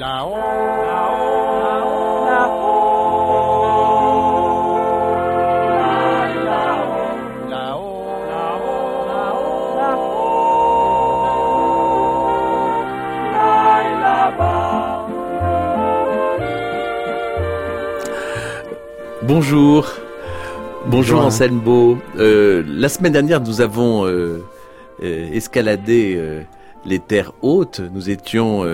Bonjour. Bonjour Bonjour. Anselme Beau. Euh, la semaine dernière, nous avons euh, euh, escaladé euh, les terres hautes. Nous étions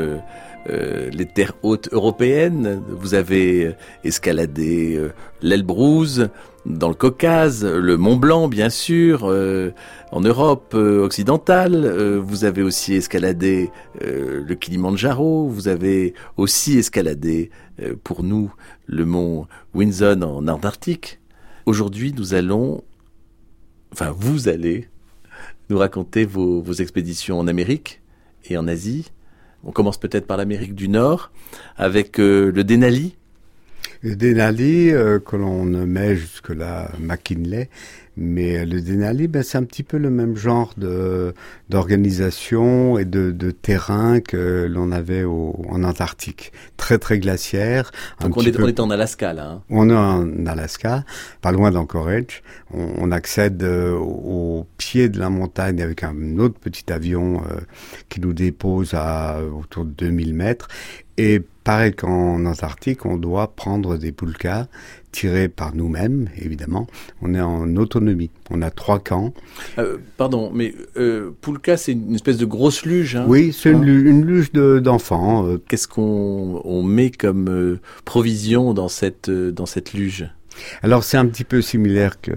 euh, les terres hautes européennes. Vous avez euh, escaladé euh, l'Elbrouz, dans le Caucase, le Mont Blanc, bien sûr, euh, en Europe euh, occidentale. Vous avez aussi escaladé le Kilimandjaro. Vous avez aussi escaladé, pour nous, le mont Winson en Antarctique. Aujourd'hui, nous allons, enfin, vous allez nous raconter vos, vos expéditions en Amérique et en Asie. On commence peut-être par l'Amérique du Nord avec euh, le Denali. Le Denali, euh, que l'on nommait jusque-là McKinley, mais le Denali, ben, c'est un petit peu le même genre de d'organisation et de, de terrain que l'on avait au, en Antarctique. Très très glaciaire. Donc on est, peu- on est en Alaska là. hein. On est en Alaska, pas loin d'Anchorage. On, on accède euh, au, au pied de la montagne avec un autre petit avion euh, qui nous dépose à autour de 2000 mètres. Et pareil qu'en Antarctique, on doit prendre des poulkas tirés par nous-mêmes, évidemment. On est en autonomie. On a trois camps. Euh, pardon, mais euh, Poulka, c'est une espèce de grosse luge. hein. Oui, c'est une, lu- une luge de- d'enfants. euh, Qu'est-ce qu'on on met comme euh, provision dans cette, dans cette luge? Alors c'est un petit peu similaire que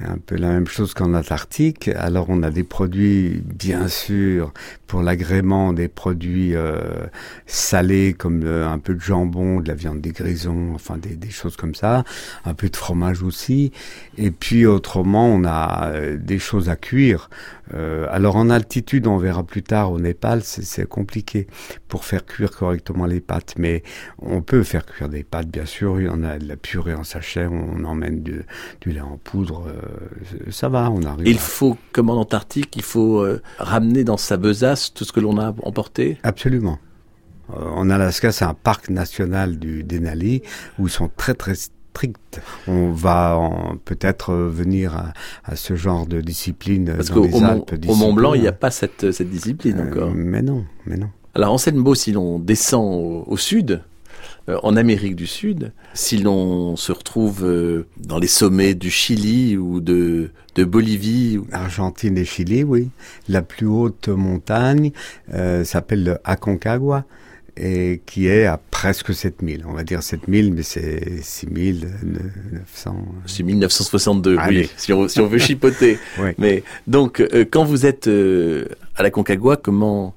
un peu la même chose qu'en Antarctique. Alors on a des produits, bien sûr, pour l'agrément, des produits euh, salés comme un peu de jambon, de la viande des grisons, enfin des, des choses comme ça, un peu de fromage aussi. Et puis autrement, on a euh, des choses à cuire. Euh, alors en altitude, on verra plus tard au Népal, c'est compliqué pour faire cuire correctement les pâtes, mais on peut faire cuire des pâtes, bien sûr. Il y en a de la purée en sachet, on emmène du, du lait en poudre, euh, ça va, on arrive. Il à- faut, comme en Antarctique, il faut euh, ramener dans sa besace tout ce que l'on a emporté? Absolument. En Alaska, c'est un parc national du Denali où ils sont très très On va en- peut-être euh, venir à, à ce genre de discipline Parce dans qu'au les au Mont, Alpes. au Mont Blanc, il n'y a pas cette, cette discipline Euh, encore. mais non, mais non. Alors Anselme Beau, si l'on descend au, au sud, euh, en Amérique du Sud, si l'on se retrouve euh, dans les sommets du Chili ou de, de Bolivie, ou- Argentine et Chili, oui. La plus haute montagne euh, s'appelle le Aconcagua et qui est à presque 7000. On va dire 7000, mais c'est 6900. c'est 1962, Allez. oui, si on, si on veut chipoter. Oui. Mais donc, euh, quand vous êtes euh, à la Concagua, comment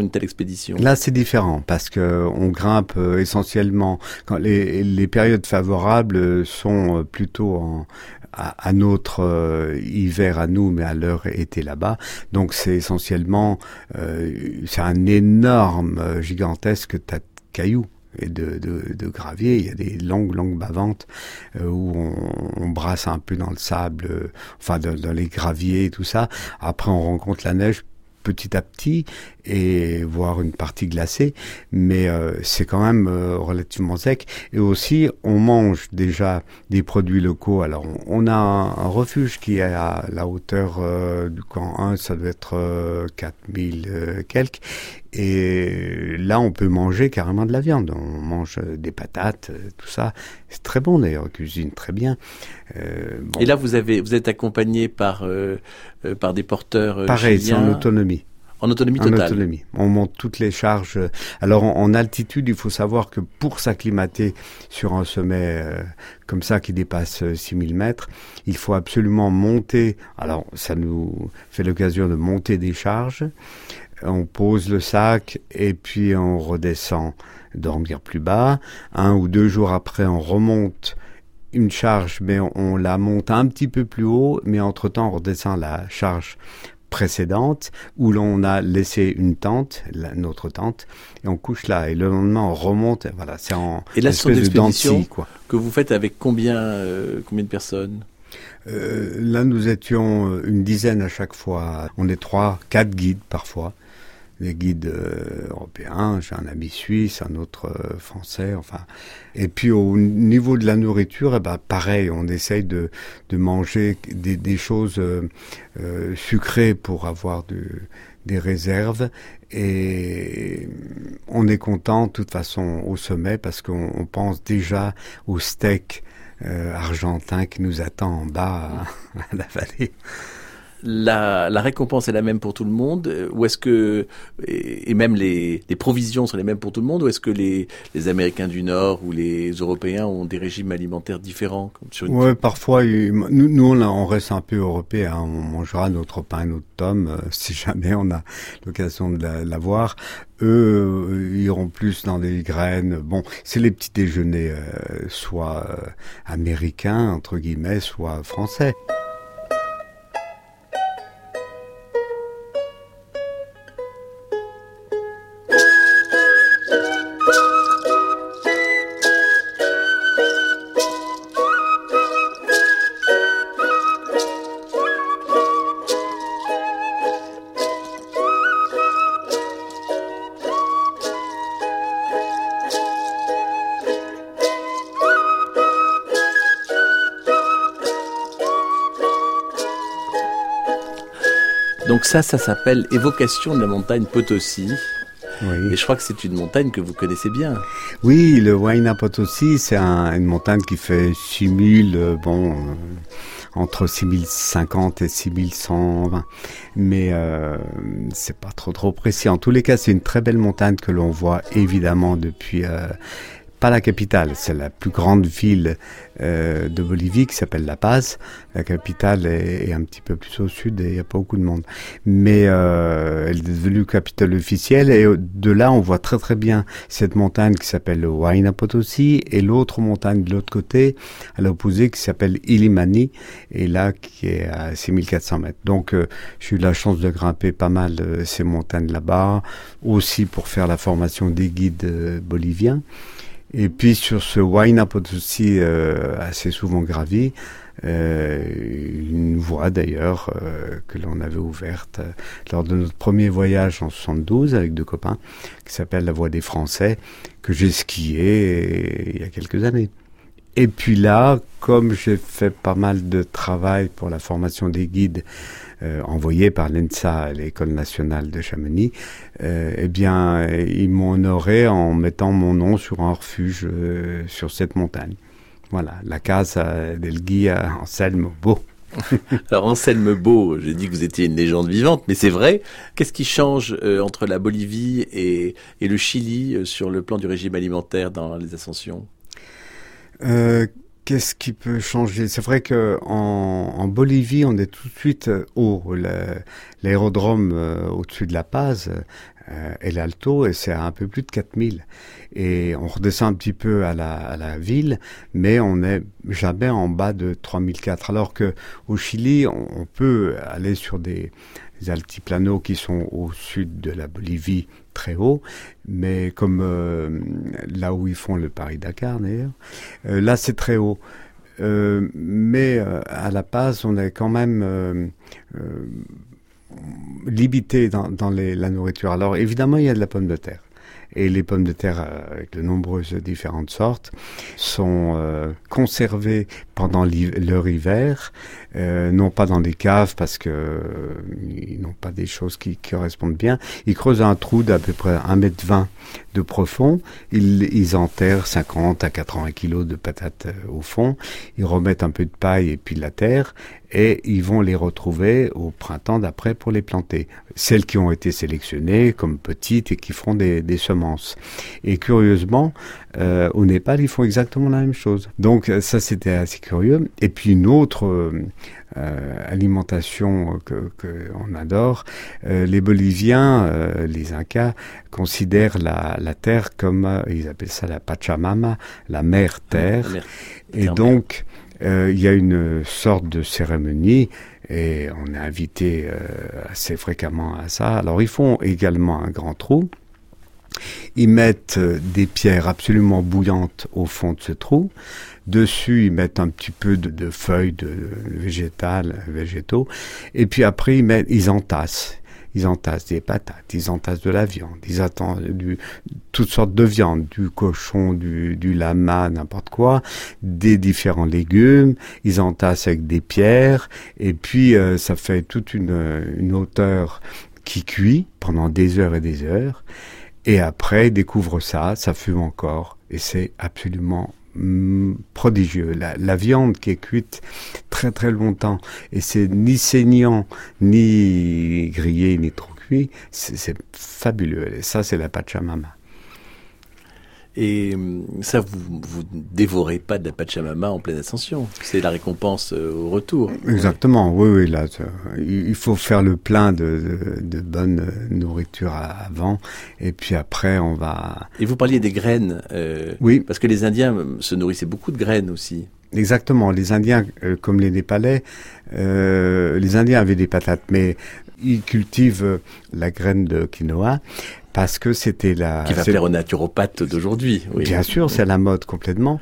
une telle expédition Là, c'est différent parce que on grimpe euh, essentiellement quand les, périodes favorables euh, sont euh, plutôt à, à notre hiver à nous, mais à leur été là-bas. Donc, c'est essentiellement c'est un énorme, gigantesque tas de cailloux et de, de, gravier. Il y a des longues, longues bavantes où on, brasse un peu dans le sable, enfin dans les graviers et tout ça. Après, on rencontre la neige petit à petit et voir une partie glacée, mais euh, c'est quand même euh, relativement sec. Et aussi, on mange déjà des produits locaux. Alors, on, a un, refuge qui est à la hauteur euh, du camp 1, ça doit être euh, 4000 euh, quelques. Et là, on peut manger carrément de la viande. On mange euh, des patates, euh, tout ça. C'est très bon d'ailleurs, on cuisine très bien. Euh, bon. Et là, vous avez, vous êtes accompagné par euh, par des porteurs Pareil, c'est en autonomie. En autonomie En totale. autonomie. On monte toutes les charges. Alors en, en altitude, il faut savoir que pour s'acclimater sur un sommet euh, comme ça qui dépasse euh, 6000 mètres, il faut absolument monter. Alors ça nous fait l'occasion de monter des charges. On pose le sac et puis on redescend dormir plus bas. Un ou deux jours après, on remonte une charge, mais on, on la monte un petit peu plus haut, mais entre-temps, on redescend la charge précédente où l'on a laissé une tente, la- notre tente, et on couche là. Et le lendemain, on remonte. Voilà, c'est en Et là, espèce de dents de expéditions scie, quoi. Que vous faites avec combien, euh, combien de personnes? Euh, là, nous étions euh, une dizaine à chaque fois. On est trois, quatre guides parfois. Des guides euh, européens, j'ai un ami suisse, un autre euh, français, enfin. Et puis au niveau de la nourriture, eh ben, pareil, on essaye de, de manger des, des choses euh, sucrées pour avoir de, des réserves. Et on est content, de toute façon, au sommet, parce qu'on on pense déjà au steak argentin qui nous attend en bas à, à la vallée. La, la récompense est la même pour tout le monde euh, Ou est-ce que, et, et même les, les provisions sont les mêmes pour tout le monde Ou est-ce que les, les Américains du Nord ou les Européens ont des régimes alimentaires différents comme sur une... Ouais, parfois, nous, nous on, a- on reste un peu européen. On mangera notre pain, notre tome, euh, si jamais on a l'occasion de la- l'avoir. Eux euh, iront plus dans des graines. Bon, c'est les petits déjeuners, euh, soit euh, américains entre guillemets, soit français. Ça, ça s'appelle Évocation de la montagne Potosi. Oui. Et je crois que c'est une montagne que vous connaissez bien. Oui, le Huayna Potosi, c'est un- une montagne qui fait 6000, euh, bon, euh, entre 6050 et 6120. Mais euh, c'est pas trop trop précis. En tous les cas, c'est une très belle montagne que l'on voit évidemment depuis... euh, pas la capitale, c'est la plus grande ville euh, de Bolivie qui s'appelle La Paz. La capitale est, est un petit peu plus au sud et il n'y a pas beaucoup de monde. Mais euh, elle est devenue capitale officielle et euh, de là on voit très très bien cette montagne qui s'appelle le Huayna Potosi et l'autre montagne de l'autre côté à l'opposé qui s'appelle Illimani et là qui est à 6400 mètres. Donc euh, j'ai eu la chance de grimper pas mal euh, ces montagnes là-bas aussi pour faire la formation des guides euh, boliviens. Et puis sur ce Huayna Potosi euh, assez souvent gravi, euh, une voie d'ailleurs euh, que l'on avait ouverte euh, lors de notre premier voyage en 72 avec deux copains, qui s'appelle la Voie des Français, que j'ai skié euh, il y a quelques années. Et puis là, comme j'ai fait pas mal de travail pour la formation des guides envoyés par l'ENSA à l'École nationale de Chamonix, euh, eh bien, euh, ils m'ont honoré en mettant mon nom sur un refuge euh, sur cette montagne. Voilà, la Casa del Guia Anselmo Beau. Alors Anselme Beau, j'ai dit que vous étiez une légende vivante, mais c'est vrai. Qu'est-ce qui change euh, entre la Bolivie et, et le Chili euh, sur le plan du régime alimentaire dans les ascensions? Euh, Qu'est-ce qui peut changer? C'est vrai que en, en Bolivie, on est tout de suite euh, haut. Le- L'aérodrome euh, au-dessus de La Paz euh, est l'Alto et c'est à un peu plus de 4000. Et on redescend un petit peu à la, ville, mais on n'est jamais en bas de 3004. Alors que au Chili, on peut aller sur des, des altiplanos qui sont au sud de la Bolivie très haut, mais comme euh, là où ils font le Paris-Dakar d'ailleurs, euh, là c'est très haut. Euh, mais à La Paz, on est quand même limité dans, les, la nourriture. Alors évidemment, il y a de la pomme de terre. Et les pommes de terre, euh, avec de nombreuses différentes sortes, sont euh, conservées pendant leur hiver, euh, non pas dans des caves parce que euh, ils n'ont pas des choses qui, qui correspondent bien. Ils creusent un trou d'à peu près 1 mètre 20 de profond. Ils, ils enterrent 50 à 80 kilos de patates euh, au fond. Ils remettent un peu de paille et puis de la terre. Et ils vont les retrouver au printemps d'après pour les planter. Celles qui ont été sélectionnées comme petites et qui feront des, des semences. Et curieusement, euh, au Népal, ils font exactement la même chose. Donc ça, c'était assez curieux. Et puis une autre euh, euh, alimentation que, que on adore, euh, les Boliviens, euh, les Incas, considèrent la, la terre comme, euh, ils appellent ça la Pachamama, la mère terre. La mère- Et donc, euh, il y a une sorte de cérémonie et on est invité euh, assez fréquemment à ça. Alors, ils font également un grand trou. Ils mettent euh, des pierres absolument bouillantes au fond de ce trou. Dessus, ils mettent un petit peu de, de feuilles de, végétales, végétaux. Et puis après, ils, mettent, ils entassent. Ils entassent des patates, ils entassent de la viande, ils attendent toutes sortes de viande, du cochon, du, lama, n'importe quoi, des différents légumes, ils entassent avec des pierres, et puis euh, ça fait toute une, une hauteur qui cuit pendant des heures et des heures, et après ils découvrent ça, ça fume encore, et c'est absolument prodigieux. La, viande qui est cuite très très longtemps, et c'est ni saignant, ni grillé, ni trop cuit, c'est c'est fabuleux. Et ça, c'est la Pachamama. Et hum, ça, vous vous dévorez pas de la Pachamama en pleine ascension. C'est la récompense euh, au retour. Exactement, oui, oui, là, il faut faire le plein de, de, de bonne nourriture à- avant, et puis après, on va... Et vous parliez des graines. euh, Oui, Parce que les Indiens euh, se nourrissaient beaucoup de graines aussi. exactement, les Indiens, euh, comme les Népalais, euh, les Indiens avaient des patates, mais ils cultivent euh, la graine de quinoa, parce que c'était la... Qui va plaire aux naturopathes d'aujourd'hui. Oui. Bien sûr, c'est la mode complètement.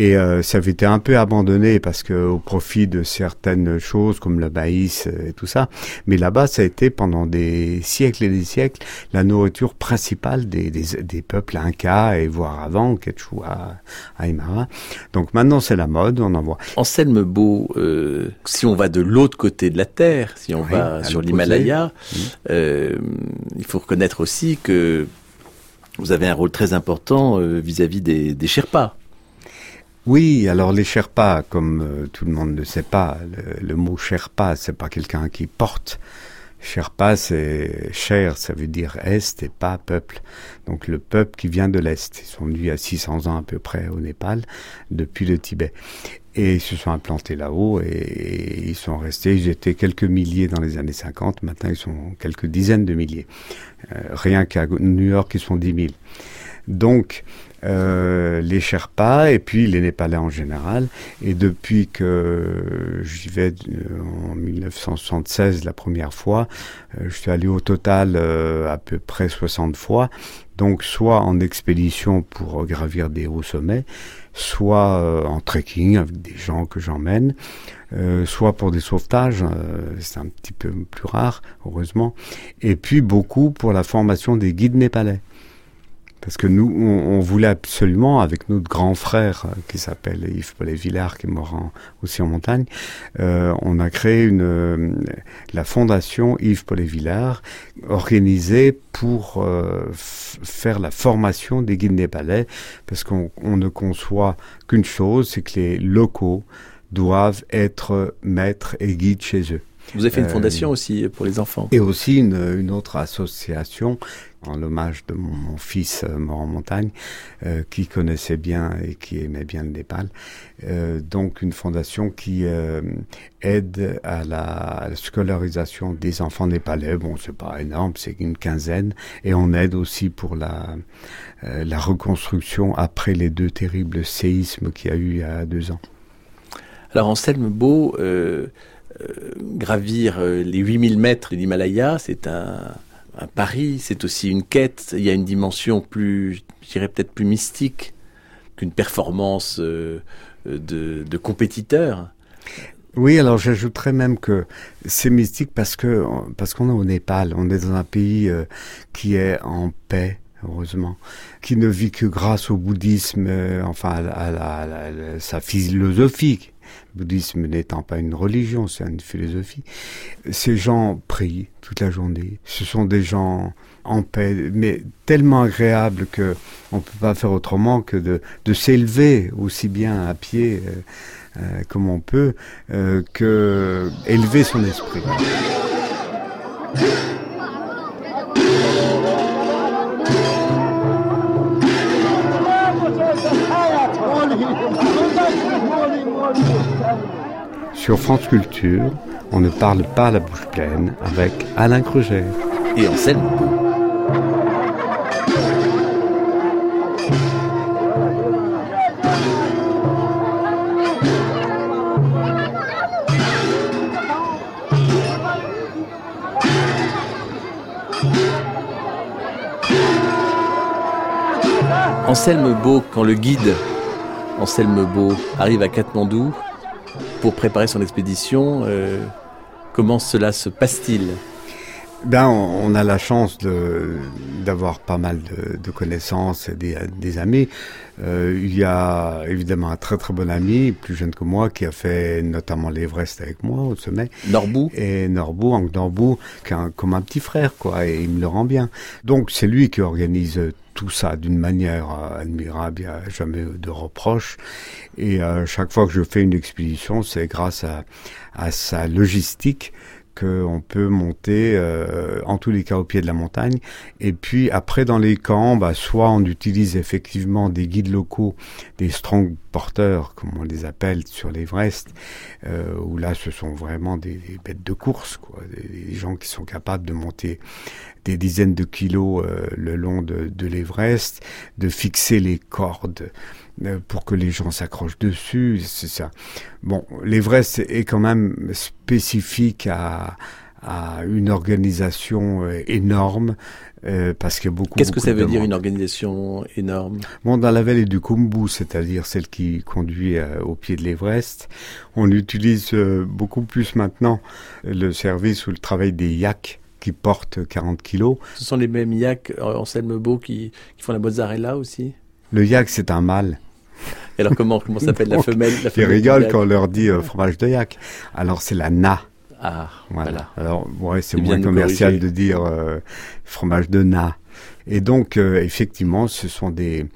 Et euh, ça avait été un peu abandonné parce que au profit de certaines choses comme le maïs euh, et tout ça. Mais là-bas, ça a été pendant des siècles et des siècles la nourriture principale des, des, des peuples incas et voire avant, Quechua, Aymara. Donc maintenant, c'est la mode, on en voit. Anselme Beau, euh, si on va de l'autre côté de la Terre, si on Oui, va sur l'Himalaya, Oui. euh, il faut reconnaître aussi que vous avez un rôle très important euh, vis-à-vis des, des Sherpas. Oui, alors les Sherpas, comme euh, tout le monde ne sait pas, le, le mot Sherpa, c'est pas quelqu'un qui porte. Sherpa, c'est cher, ça veut dire est et pas peuple. Donc le peuple qui vient de l'est. Ils sont venus il y a 600 ans à peu près au Népal, depuis le Tibet. Et ils se sont implantés là-haut et, ils sont restés. Ils étaient quelques milliers dans les années 50. Maintenant, ils sont quelques dizaines de milliers. Euh, rien qu'à New York, ils sont 10 000. Donc, euh, les Sherpas et puis les Népalais en général. Et depuis que j'y vais euh, en 1976 la première fois, euh, je suis allé au total à peu près 60 fois. Donc soit en expédition pour gravir des hauts sommets, soit en trekking avec des gens que j'emmène, soit pour des sauvetages, c'est un petit peu plus rare, heureusement, et puis beaucoup pour la formation des guides népalais. Parce que nous, on, on voulait absolument, avec notre grand frère euh, qui s'appelle Yves Paulet Villard, qui est mort en- aussi en montagne, euh, on a créé une, euh, la fondation Yves Paulet Villard, organisée pour euh, faire la formation des guides népalais, parce qu'on on ne conçoit qu'une chose, c'est que les locaux doivent être maîtres et guides chez eux. Vous avez fait une Euh, fondation aussi pour les enfants. Et aussi une, une autre association en l'hommage de mon, fils euh, mort en montagne, euh, qui connaissait bien et qui aimait bien le Népal. Euh, donc une fondation qui aide à la, scolarisation des enfants népalais. Bon, c'est pas énorme, c'est une quinzaine. Et on aide aussi pour la, la reconstruction après les deux terribles séismes qu'il y a eu il y a deux ans. Alors Anselme Beau, gravir les 8000 mètres de l'Himalaya, c'est un, un pari, c'est aussi une quête. Il y a une dimension plus, je dirais peut-être plus mystique qu'une performance euh, de, compétiteur. Oui, alors j'ajouterais même que c'est mystique parce que parce qu'on est au Népal, on est dans un pays euh, qui est en paix, heureusement, qui ne vit que grâce au bouddhisme, euh, enfin à, à à sa philosophie. Le bouddhisme n'étant pas une religion, c'est une philosophie. Ces gens prient toute la journée. Ce sont des gens en paix, mais tellement agréables que on peut pas faire autrement que de, s'élever aussi bien à pied euh, euh, comme on peut, euh, que élever son esprit. Sur France Culture, on ne parle pas la bouche pleine avec Alain Crugère. Et Anselme. Anselme Beau, quand le guide Anselme Beau arrive à Katmandou pour préparer son expédition, euh, comment cela se passe-t-il? Ben, on a la chance de d'avoir pas mal de, de connaissances et des, des amis. Euh, il y a évidemment un très très bon ami, plus jeune que moi, qui a fait notamment l'Everest avec moi au sommet. Norbou Et Norbou, Hank Norbou, comme un petit frère, quoi, et il me le rend bien. Donc c'est lui qui organise tout ça d'une manière euh, admirable, il n'y a jamais de reproches. Et euh, chaque fois que je fais une expédition, c'est grâce à, à sa logistique qu'on peut monter euh, en tous les cas au pied de la montagne. Et puis après dans les camps, bah, soit on utilise effectivement des guides locaux, des strong porteurs comme on les appelle sur l'Everest, euh, où là ce sont vraiment des, bêtes de course, des, gens qui sont capables de monter des dizaines de kilos euh, le long de, l'Everest, de fixer les cordes euh, pour que les gens s'accrochent dessus, c'est ça. Bon, l'Everest est quand même spécifique à, une organisation énorme euh, parce qu'il y a beaucoup. Qu'est-ce que ça veut dire une organisation énorme? Bon, dans la vallée du Kumbu, c'est-à-dire celle qui conduit euh, au pied de l'Everest, on utilise euh, beaucoup plus maintenant le service ou le travail des yaks qui portent 40 kilos. Ce sont les mêmes yaks Anselme Beau qui, qui font la mozzarella aussi? Le yak, c'est un mâle. Et alors comment, comment s'appelle la femelle la Ils femelle rigolent quand on leur dit euh, fromage de yak. Alors c'est la na. Ah, Voilà. voilà. Alors ouais, c'est moins commercial corriger. de dire euh, fromage de na. Et donc euh, effectivement, ce sont des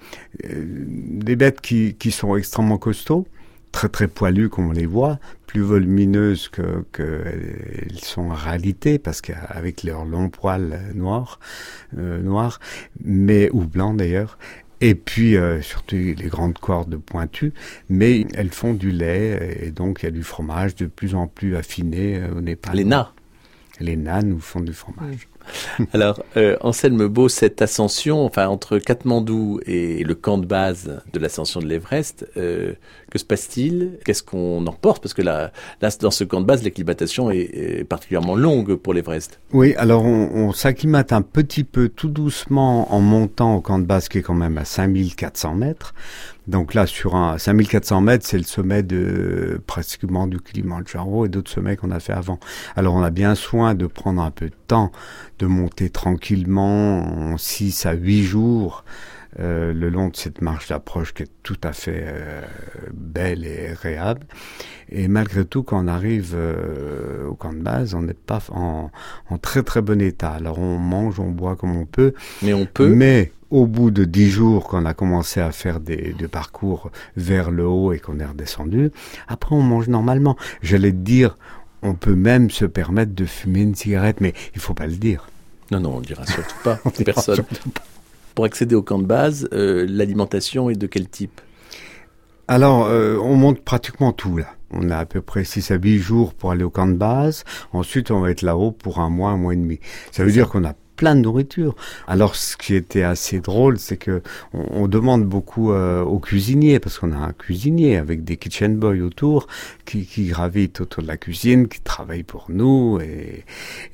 euh, des bêtes qui qui sont extrêmement costauds, très très poilues comme on les voit, plus volumineuses que que elles sont en réalité parce qu'avec leurs longs poils noirs euh, noirs, mais ou blancs d'ailleurs. Et puis euh, surtout les grandes cordes pointues, mais elles font du lait et donc il y a du fromage de plus en plus affiné euh, au Népal. Les nains. Les nains nous font du fromage. Alors, euh, Anselme Beau, cette ascension, enfin entre Katmandou et le camp de base de l'ascension de l'Everest, euh, que se passe-t-il? Qu'est-ce qu'on emporte Parce que là, dans ce camp de base, l'acclimatation est, est particulièrement longue pour l'Everest. Oui, alors on, on s'acclimate un petit peu tout doucement en montant au camp de base qui est quand même à 5400 mètres. Donc là, sur un 5400 mètres, c'est le sommet de pratiquement du Kilimanjaro et d'autres sommets qu'on a fait avant. Alors on a bien soin de prendre un peu de temps, de monter tranquillement en 6 à 8 jours euh, le long de cette marche d'approche qui est tout à fait euh, belle et agréable. Et malgré tout, quand on arrive euh, au camp de base, on n'est pas en, en très très bon état. Alors on mange, on boit comme on peut, Mais on peut. mais au bout de dix jours, qu'on a commencé à faire des, des parcours vers le haut et qu'on est redescendu, après on mange normalement. J'allais te dire, on peut même se permettre de fumer une cigarette, mais il faut pas le dire. Non, non, on ne dira surtout pas. Personne. surtout Pour accéder au camp de base, euh, l'alimentation est de quel type? Alors, euh, on monte pratiquement tout là. On a à peu près 6 à 8 jours pour aller au camp de base. Ensuite, on va être là-haut pour un mois, un mois et demi. Ça veut dire qu'on a plein de nourriture. Alors, ce qui était assez drôle, c'est que on, demande beaucoup euh, aux cuisiniers, parce qu'on a un cuisinier avec des kitchen boys autour, qui, gravitent autour de la cuisine, qui travaillent pour nous, et,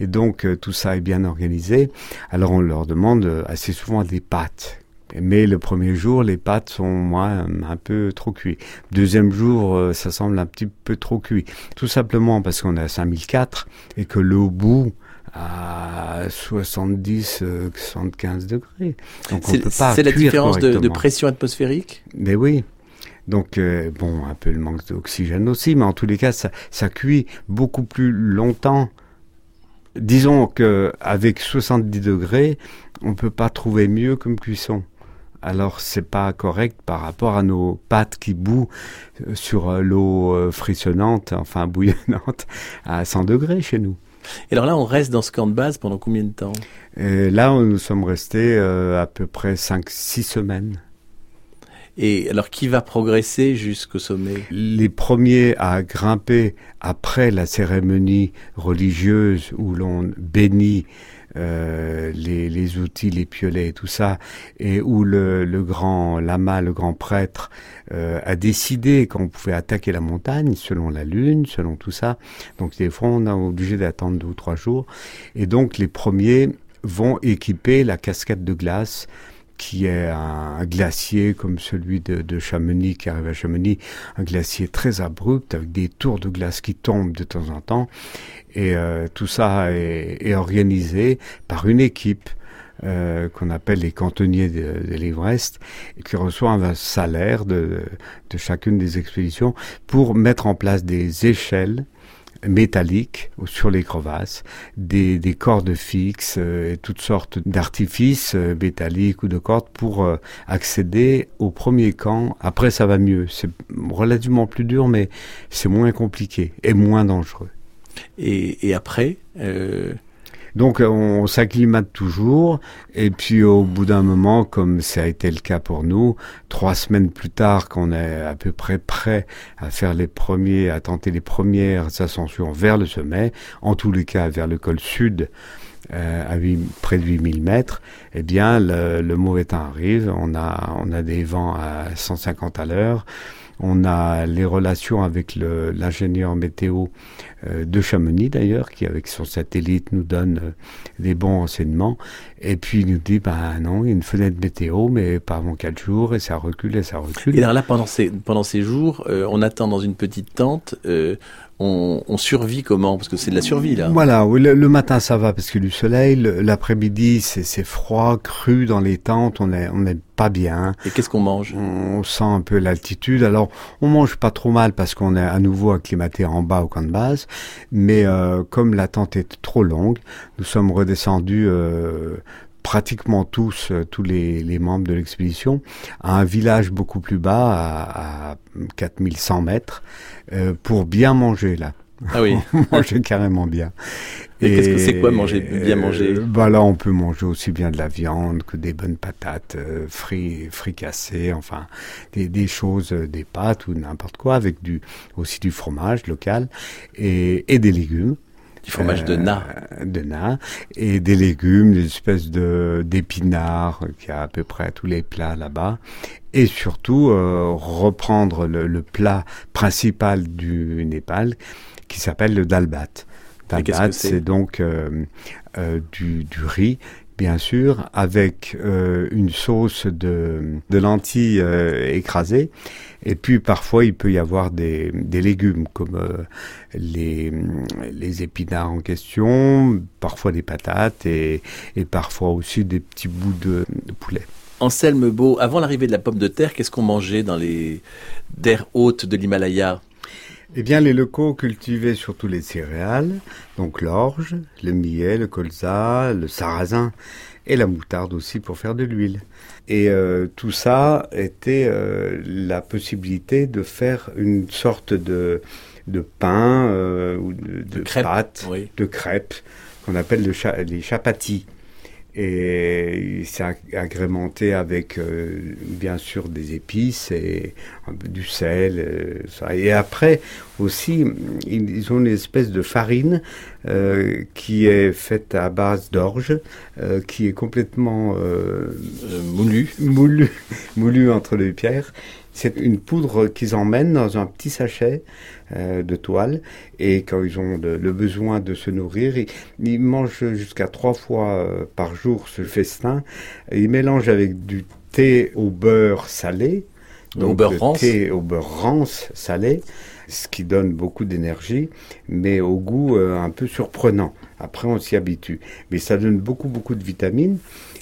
donc euh, tout ça est bien organisé. Alors, on leur demande euh, assez souvent des pâtes. Mais le premier jour, les pâtes sont moins un peu trop cuites. Deuxième jour, euh, ça semble un petit peu trop cuit. Tout simplement parce qu'on est à 5004 et que le bout à 70, euh, 75 degrés. Donc on C'est peut pas c'est la différence de, pression atmosphérique? Mais oui. Donc, euh, bon, un peu le manque d'oxygène aussi, mais en tous les cas, ça, ça cuit beaucoup plus longtemps. Disons que avec 70 degrés, on peut pas trouver mieux comme cuisson. Alors c'est pas correct par rapport à nos pâtes qui bouent euh, sur euh, l'eau euh, frissonnante, enfin bouillonnante, à 100 degrés chez nous. Et alors là, on reste dans ce camp de base pendant combien de temps? Et là, nous sommes restés euh, à peu près 5-6 semaines. Et alors, qui va progresser jusqu'au sommet? Les premiers à grimper après la cérémonie religieuse où l'on bénit euh, les, outils, les piolets et tout ça, et où le, le grand lama, le grand prêtre, euh, a décidé qu'on pouvait attaquer la montagne selon la lune, selon tout ça. Donc des fois, on est obligé d'attendre deux ou trois jours. Et donc les premiers vont équiper la cascade de glace qui est un, glacier comme celui de, de, Chamonix qui arrive à Chamonix, un glacier très abrupt avec des tours de glace qui tombent de temps en temps. Et euh, tout ça est, organisé par une équipe euh, qu'on appelle les cantonniers de, de l'Everest, qui reçoivent un salaire de, de chacune des expéditions pour mettre en place des échelles métalliques sur les crevasses, des, des cordes fixes euh, et toutes sortes d'artifices euh, métalliques ou de cordes pour euh, accéder au premier camp. Après, ça va mieux. C'est relativement plus dur, mais c'est moins compliqué et moins dangereux. Et, et après donc on s'acclimate toujours. Et puis au bout d'un moment, comme ça a été le cas pour nous, trois semaines plus tard, qu'on est à peu près prêt à faire les premiers, à tenter les premières ascensions vers le sommet, en tous les cas vers le col sud, euh, à 8, près de 8000 mètres, eh bien le, le mauvais temps arrive, on a, on a des vents à 150 à l'heure, on a les relations avec l'ingénieur météo euh, de Chamonix d'ailleurs, qui avec son satellite nous donne euh, des bons renseignements. Et puis il nous dit, bah non, il y a une fenêtre météo, mais pas avant quatre jours, et ça recule, et ça recule. Et alors là, pendant ces, jours, euh, on attend dans une petite tente. On, on, survit comment? Parce que c'est de la survie là. Voilà, oui, le, le, matin ça va parce que du soleil. L'après-midi c'est froid, cru dans les tentes. On est on est pas bien. Et qu'est-ce qu'on mange? On sent un peu l'altitude. Alors on mange pas trop mal parce qu'on est à nouveau acclimaté en bas au camp de base. Mais euh, comme la tente est trop longue, nous sommes redescendus. Euh, pratiquement tous, euh, tous les, les membres de l'expédition, à un village beaucoup plus bas, à, à 4100 mètres, euh, pour bien manger là. Ah oui. manger carrément bien. Et, Et qu'est-ce que c'est quoi manger bien manger? euh, Bah là, on peut manger aussi bien de la viande que des bonnes patates, euh, frit, fricassées, enfin des, des choses, euh, des pâtes ou n'importe quoi, avec du aussi du fromage local et, et des légumes du fromage de na. Euh, de na. Et des légumes, des espèces de d'épinards qu'il y a à peu près à tous les plats là-bas. Et surtout, euh, reprendre le, le, plat principal du Népal qui s'appelle le dalbat. Dalbat, c'est? donc euh, du, du riz bien sûr, avec euh, une sauce de, lentilles euh, écrasées. Et puis parfois il peut y avoir des, légumes comme euh, les, épinards en question, parfois des patates et, et parfois aussi des petits bouts de, de poulet. Anselme Beau, avant l'arrivée de la pomme de terre, qu'est-ce qu'on mangeait dans les terres hautes de l'Himalaya? Eh bien, les locaux cultivaient surtout les céréales, donc l'orge, le millet, le colza, le sarrasin et la moutarde aussi pour faire de l'huile. Et euh, tout ça était euh, la possibilité de faire une sorte de, de pain euh, ou de, de, de crêpes, pâte, oui. de crêpes qu'on appelle le cha les chapatis et c'est agrémenté avec euh, bien sûr des épices et du sel. Euh, ça. Et après aussi, ils ont une espèce de farine euh, qui est faite à base d'orge, euh, qui est complètement moulu, moulu, moulu entre les pierres. C'est une poudre qu'ils emmènent dans un petit sachet euh, de toile et quand ils ont le besoin de se nourrir, ils, ils mangent jusqu'à trois fois euh, par jour ce festin. Ils mélangent avec du thé au beurre salé, donc au beurre rance. thé au beurre rance salé. ce qui donne beaucoup d'énergie, mais au goût euh, un peu surprenant. Après, on s'y habitue. Mais ça donne beaucoup, beaucoup de vitamines.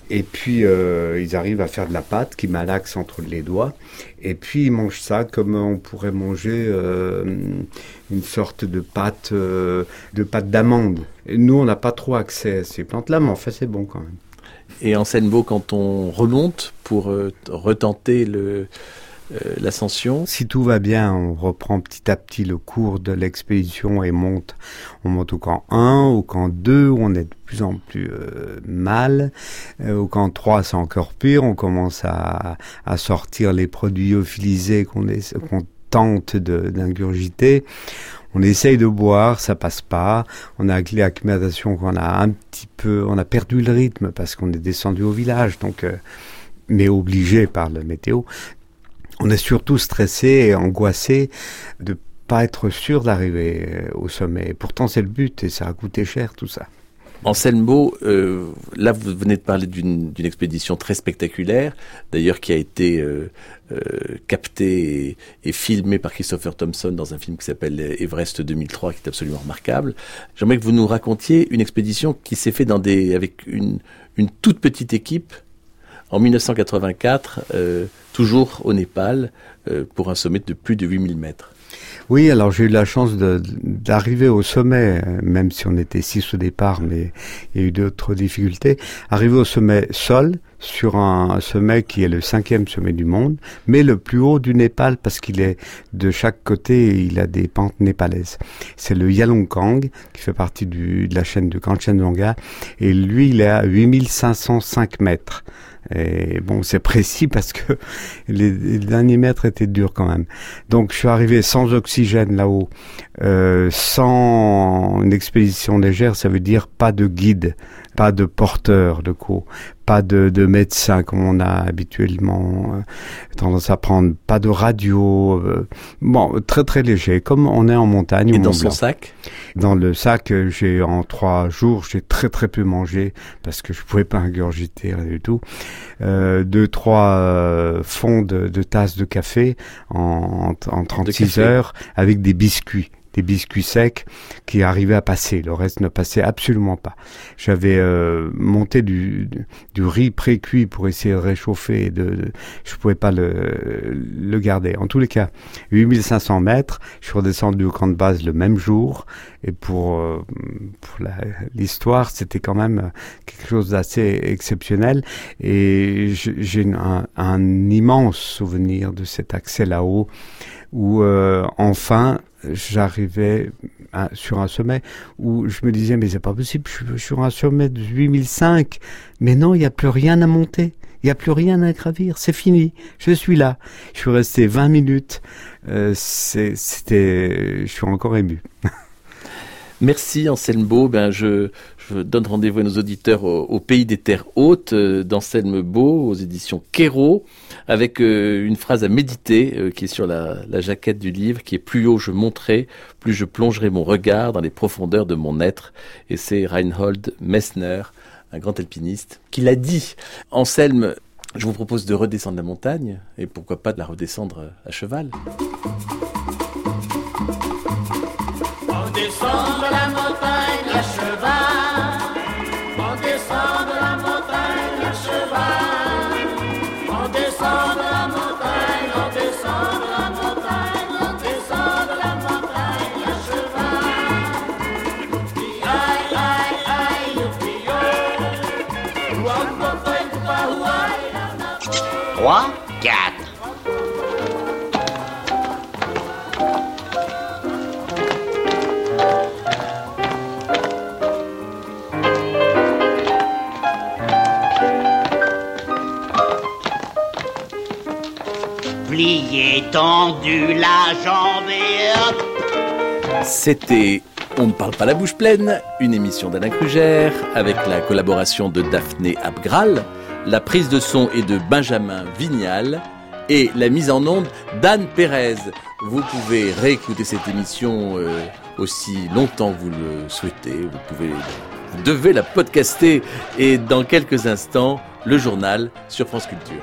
Et puis, euh, ils arrivent à faire de la pâte qui malaxe entre les doigts. Et puis, ils mangent ça comme on pourrait manger euh, une sorte de pâte, euh, de pâte d'amande. Nous, on n'a pas trop accès à ces plantes-là, mais enfin, c'est bon quand même. Et en Seine-Beau, quand on remonte pour retenter le, l'ascension, Si tout va bien, on reprend petit à petit le cours de l'expédition et monte. On monte au camp 1, au camp 2, où on est de plus en plus euh, mal. Euh, au camp 3, c'est encore pire. On commence à, sortir les produits lyophilisés qu'on tente d'ingurgiter. On essaye de boire, ça passe pas. On a les acclimatation qu'on a un petit peu, on a perdu le rythme parce qu'on est descendu au village, donc, euh, mais obligé par le météo. On est surtout stressé et angoissé de pas être sûr d'arriver euh, au sommet. Et pourtant, c'est le but et ça a coûté cher tout ça. En Selmo, euh, là vous venez de parler d'une expédition très spectaculaire, d'ailleurs qui a été euh, captée et, filmée par Christopher Thompson dans un film qui s'appelle Everest 2003, qui est absolument remarquable. J'aimerais que vous nous racontiez une expédition qui s'est faite avec une une toute petite équipe en 1984, euh, toujours au Népal, euh, pour un sommet de plus de 8000 mètres. Oui, alors j'ai eu la chance d'arriver au sommet, même si on était six au départ, mais il y a eu d'autres difficultés. Arriver au sommet seul, sur un sommet qui est le cinquième sommet du monde, mais le plus haut du Népal parce qu'il est de chaque côté, il a des pentes népalaises. C'est le Yalongkang qui fait partie du, de la chaîne de Kanchenjunga et lui, il est à 8505 mètres. Et bon, c'est précis parce que les, les derniers mètres étaient durs quand même. Donc je suis arrivé sans oxygène là-haut, euh, sans une expédition légère, ça veut dire pas de guide, pas de porteur de co, pas de, de médecin comme on a habituellement euh, tendance à prendre, pas de radio, euh, bon très très léger, comme on est en montagne. Et dans Mont son Blanc. sac, Dans le sac, euh, j'ai en trois jours, j'ai très très peu mangé parce que je pouvais pas ingurgiter rien du tout. Euh, deux trois euh, fonds de, de tasses de café en, en 36 café. heures avec des biscuits des biscuits secs qui arrivaient à passer. Le reste ne passait absolument pas. J'avais euh, monté du, du, riz pré-cuit pour essayer de réchauffer. De, je pouvais pas le, le garder. En tous les cas, 8500 mètres. Je suis redescendu au camp de base le même jour. Et pour, euh, pour l'histoire, c'était quand même quelque chose d'assez exceptionnel. Et j'ai un, un immense souvenir de cet accès là-haut où euh, enfin j'arrivais sur un sommet où je me disais mais c'est pas possible, je suis sur un sommet de 8005, mais non, il n'y a plus rien à monter. Il n'y a plus rien à gravir, c'est fini. Je suis là. Je suis resté 20 minutes. Euh, C'était, je suis encore ému. Merci Anselme Ben, je, je donne rendez-vous à nos auditeurs au, Pays des Terres Hautes euh, d'Anselme Beau, aux éditions Quéro, avec euh, une phrase à méditer euh, qui est sur la, jaquette du livre, qui est plus haut je monterai, plus je plongerai mon regard dans les profondeurs de mon être. Et c'est Reinhold Messner, un grand alpiniste, qui l'a dit. Anselme, je vous propose de redescendre la montagne, et pourquoi pas de la redescendre à cheval. 3, 4. Plié, tendu, la jambe. C'était On ne parle pas la bouche pleine, une émission d'Alain Crugère avec la collaboration de Daphné Abgral, la prise de son est de Benjamin Vignal et la mise en onde d'Anne Pérez. Vous pouvez réécouter cette émission euh, aussi longtemps que vous le souhaitez. Vous devez la podcaster et dans quelques instants, le journal sur France Culture.